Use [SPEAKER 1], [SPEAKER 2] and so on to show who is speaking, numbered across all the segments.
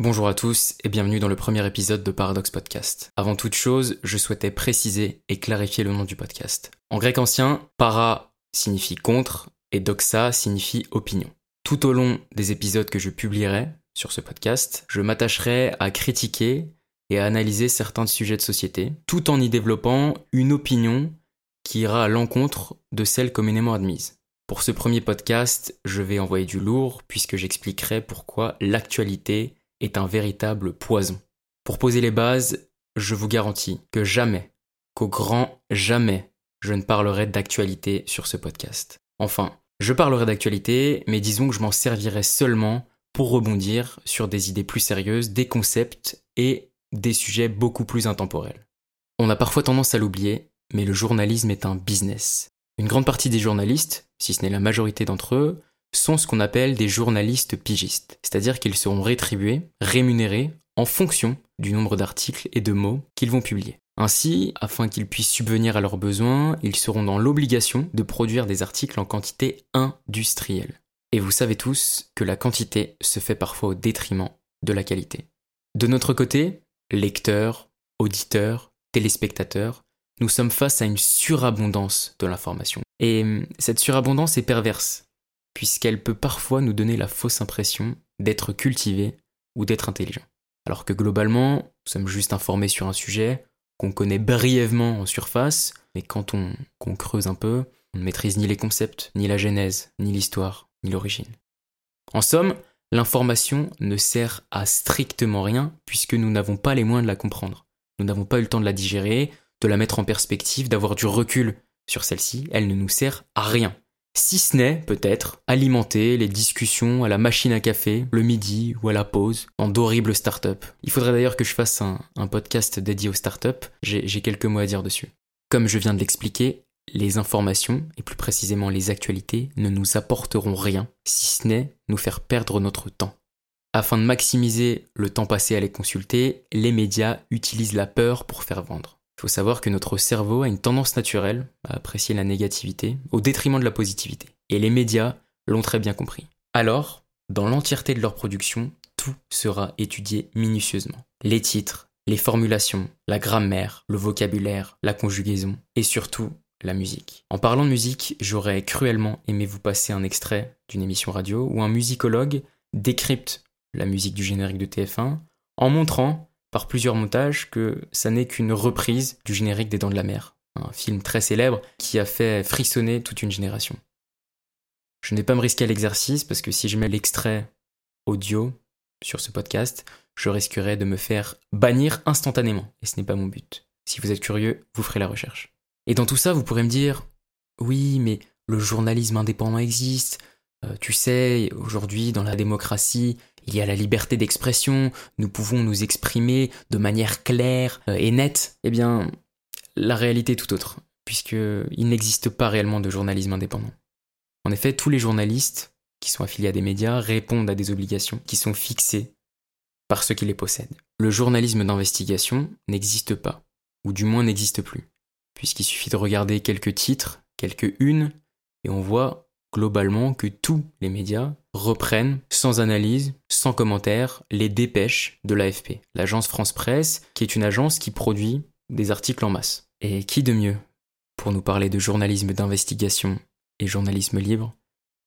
[SPEAKER 1] Bonjour à tous et bienvenue dans le premier épisode de Paradox Podcast. Avant toute chose, je souhaitais préciser et clarifier le nom du podcast. En grec ancien, para signifie contre et doxa signifie opinion. Tout au long des épisodes que je publierai sur ce podcast, je m'attacherai à critiquer et à analyser certains sujets de société, tout en y développant une opinion qui ira à l'encontre de celle communément admise. Pour ce premier podcast, je vais envoyer du lourd puisque j'expliquerai pourquoi l'actualité est un véritable poison. Pour poser les bases, je vous garantis que jamais, qu'au grand jamais, je ne parlerai d'actualité sur ce podcast. Enfin, je parlerai d'actualité, mais disons que je m'en servirai seulement pour rebondir sur des idées plus sérieuses, des concepts et des sujets beaucoup plus intemporels. On a parfois tendance à l'oublier, mais le journalisme est un business. Une grande partie des journalistes, si ce n'est la majorité d'entre eux, sont ce qu'on appelle des journalistes pigistes, c'est-à-dire qu'ils seront rétribués, rémunérés en fonction du nombre d'articles et de mots qu'ils vont publier. Ainsi, afin qu'ils puissent subvenir à leurs besoins, ils seront dans l'obligation de produire des articles en quantité industrielle. Et vous savez tous que la quantité se fait parfois au détriment de la qualité. De notre côté, lecteurs, auditeurs, téléspectateurs, nous sommes face à une surabondance de l'information. Et cette surabondance est perverse, puisqu'elle peut parfois nous donner la fausse impression d'être cultivé ou d'être intelligent. Alors que globalement, nous sommes juste informés sur un sujet qu'on connaît brièvement en surface, mais quand on, creuse un peu, on ne maîtrise ni les concepts, ni la genèse, ni l'histoire, ni l'origine. En somme, l'information ne sert à strictement rien puisque nous n'avons pas les moyens de la comprendre. Nous n'avons pas eu le temps de la digérer, de la mettre en perspective, d'avoir du recul sur celle-ci, elle ne nous sert à rien si ce n'est peut-être alimenter les discussions à la machine à café, le midi ou à la pause, dans d'horribles startups. Il faudrait d'ailleurs que je fasse un, podcast dédié aux startups, j'ai quelques mots à dire dessus. Comme je viens de l'expliquer, les informations, et plus précisément les actualités, ne nous apporteront rien, si ce n'est nous faire perdre notre temps. Afin de maximiser le temps passé à les consulter, les médias utilisent la peur pour faire vendre. Il faut savoir que notre cerveau a une tendance naturelle à apprécier la négativité au détriment de la positivité. Et les médias l'ont très bien compris. Alors, dans l'entièreté de leur production, tout sera étudié minutieusement. Les titres, les formulations, la grammaire, le vocabulaire, la conjugaison et surtout la musique. En parlant de musique, j'aurais cruellement aimé vous passer un extrait d'une émission radio où un musicologue décrypte la musique du générique de TF1 en montrant par plusieurs montages que ça n'est qu'une reprise du générique des Dents de la Mer, un film très célèbre qui a fait frissonner toute une génération. Je n'ai pas me risquer à l'exercice parce que si je mets l'extrait audio sur ce podcast, je risquerais de me faire bannir instantanément, et ce n'est pas mon but. Si vous êtes curieux, vous ferez la recherche. Et dans tout ça, vous pourrez me dire, oui, mais le journalisme indépendant existe, euh, tu sais, aujourd'hui, dans la démocratie, il y a la liberté d'expression, nous pouvons nous exprimer de manière claire euh, et nette. Eh bien, la réalité est tout autre, puisqu'il n'existe pas réellement de journalisme indépendant. En effet, tous les journalistes qui sont affiliés à des médias répondent à des obligations qui sont fixées par ceux qui les possèdent. Le journalisme d'investigation n'existe pas, ou du moins n'existe plus, puisqu'il suffit de regarder quelques titres, quelques unes, et on voit globalement que tous les médias reprennent sans analyse, sans commentaire, les dépêches de l'AFP, l'agence France Presse, qui est une agence qui produit des articles en masse. Et qui de mieux pour nous parler de journalisme d'investigation et journalisme libre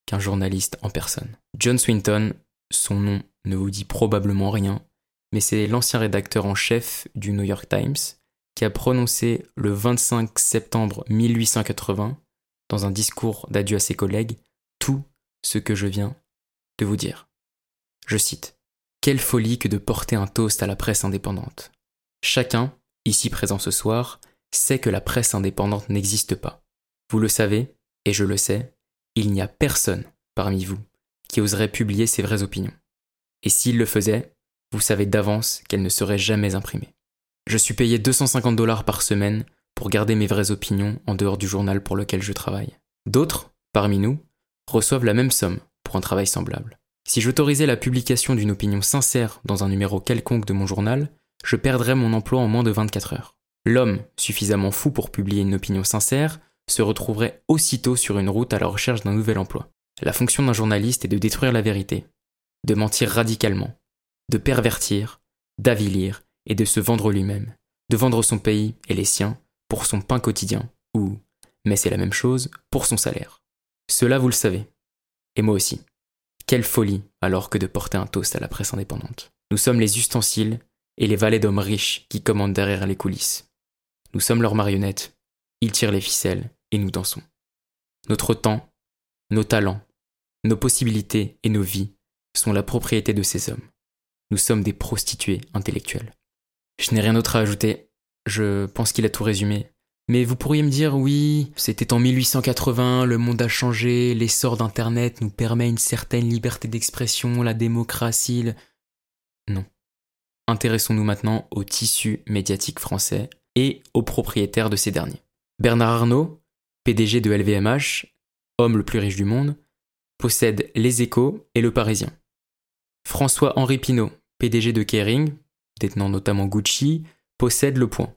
[SPEAKER 1] qu'un journaliste en personne? John Swinton, son nom ne vous dit probablement rien, mais c'est l'ancien rédacteur en chef du New York Times qui a prononcé le 25 septembre 1880 dans un discours d'adieu à ses collègues, tout ce que je viens de vous dire. Je cite Quelle folie que de porter un toast à la presse indépendante. Chacun, ici présent ce soir, sait que la presse indépendante n'existe pas. Vous le savez, et je le sais, il n'y a personne parmi vous qui oserait publier ses vraies opinions. Et s'il le faisait, vous savez d'avance qu'elles ne seraient jamais imprimées. Je suis payé 250 dollars par semaine pour garder mes vraies opinions en dehors du journal pour lequel je travaille. D'autres, parmi nous, reçoivent la même somme pour un travail semblable. Si j'autorisais la publication d'une opinion sincère dans un numéro quelconque de mon journal, je perdrais mon emploi en moins de 24 heures. L'homme, suffisamment fou pour publier une opinion sincère, se retrouverait aussitôt sur une route à la recherche d'un nouvel emploi. La fonction d'un journaliste est de détruire la vérité, de mentir radicalement, de pervertir, d'avilir et de se vendre lui-même, de vendre son pays et les siens pour son pain quotidien, ou, mais c'est la même chose, pour son salaire. Cela vous le savez. Et moi aussi. Quelle folie alors que de porter un toast à la presse indépendante. Nous sommes les ustensiles et les valets d'hommes riches qui commandent derrière les coulisses. Nous sommes leurs marionnettes, ils tirent les ficelles et nous dansons. Notre temps, nos talents, nos possibilités et nos vies sont la propriété de ces hommes. Nous sommes des prostituées intellectuelles. Je n'ai rien d'autre à ajouter. Je pense qu'il a tout résumé. Mais vous pourriez me dire, oui, c'était en 1880, le monde a changé, l'essor d'Internet nous permet une certaine liberté d'expression, la démocratie. Non. Intéressons-nous maintenant au tissu médiatique français et aux propriétaires de ces derniers. Bernard Arnault, PDG de LVMH, homme le plus riche du monde, possède Les Échos et Le Parisien. François-Henri Pinault, PDG de Kering, détenant notamment Gucci, possède Le Point.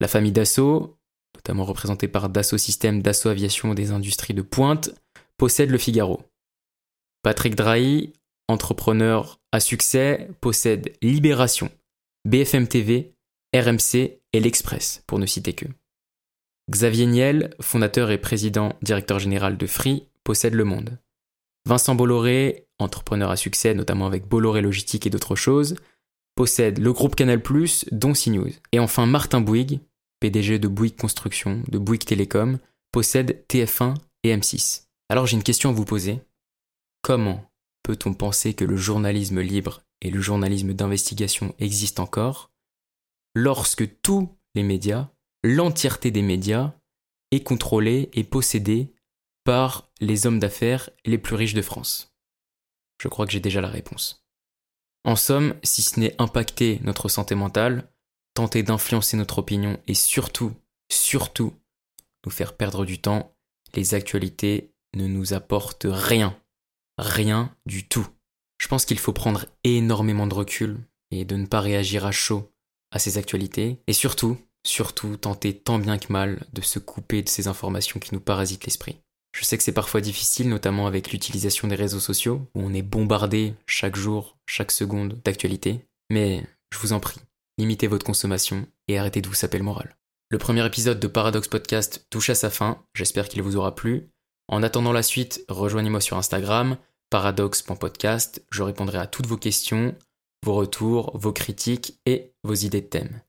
[SPEAKER 1] La famille Dassault, notamment représentée par Dassault Systèmes, Dassault Aviation des industries de pointe, possède Le Figaro. Patrick Drahi, entrepreneur à succès, possède Libération, BFM TV, RMC et L'Express, pour ne citer que. Xavier Niel, fondateur et président directeur général de Free, possède Le Monde. Vincent Bolloré, entrepreneur à succès, notamment avec Bolloré Logistique et d'autres choses, possède le groupe Canal+, dont CNews. Et enfin Martin Bouygues, PDG de Bouygues Construction, de Bouygues Télécom, possède TF1 et M6. Alors j'ai une question à vous poser. Comment peut-on penser que le journalisme libre et le journalisme d'investigation existent encore lorsque tous les médias, l'entièreté des médias, est contrôlée et possédée par les hommes d'affaires les plus riches de France? Je crois que j'ai déjà la réponse. En somme, si ce n'est impacter notre santé mentale, tenter d'influencer notre opinion et surtout, surtout, nous faire perdre du temps, les actualités ne nous apportent rien. Rien du tout. Je pense qu'il faut prendre énormément de recul et de ne pas réagir à chaud à ces actualités et surtout, surtout tenter tant bien que mal de se couper de ces informations qui nous parasitent l'esprit. Je sais que c'est parfois difficile, notamment avec l'utilisation des réseaux sociaux, où on est bombardé chaque jour, chaque seconde d'actualité, mais je vous en prie, limitez votre consommation et arrêtez de vous saper le moral. Le premier épisode de Paradox Podcast touche à sa fin, j'espère qu'il vous aura plu. En attendant la suite, rejoignez-moi sur Instagram, paradox.podcast, je répondrai à toutes vos questions, vos retours, vos critiques et vos idées de thèmes.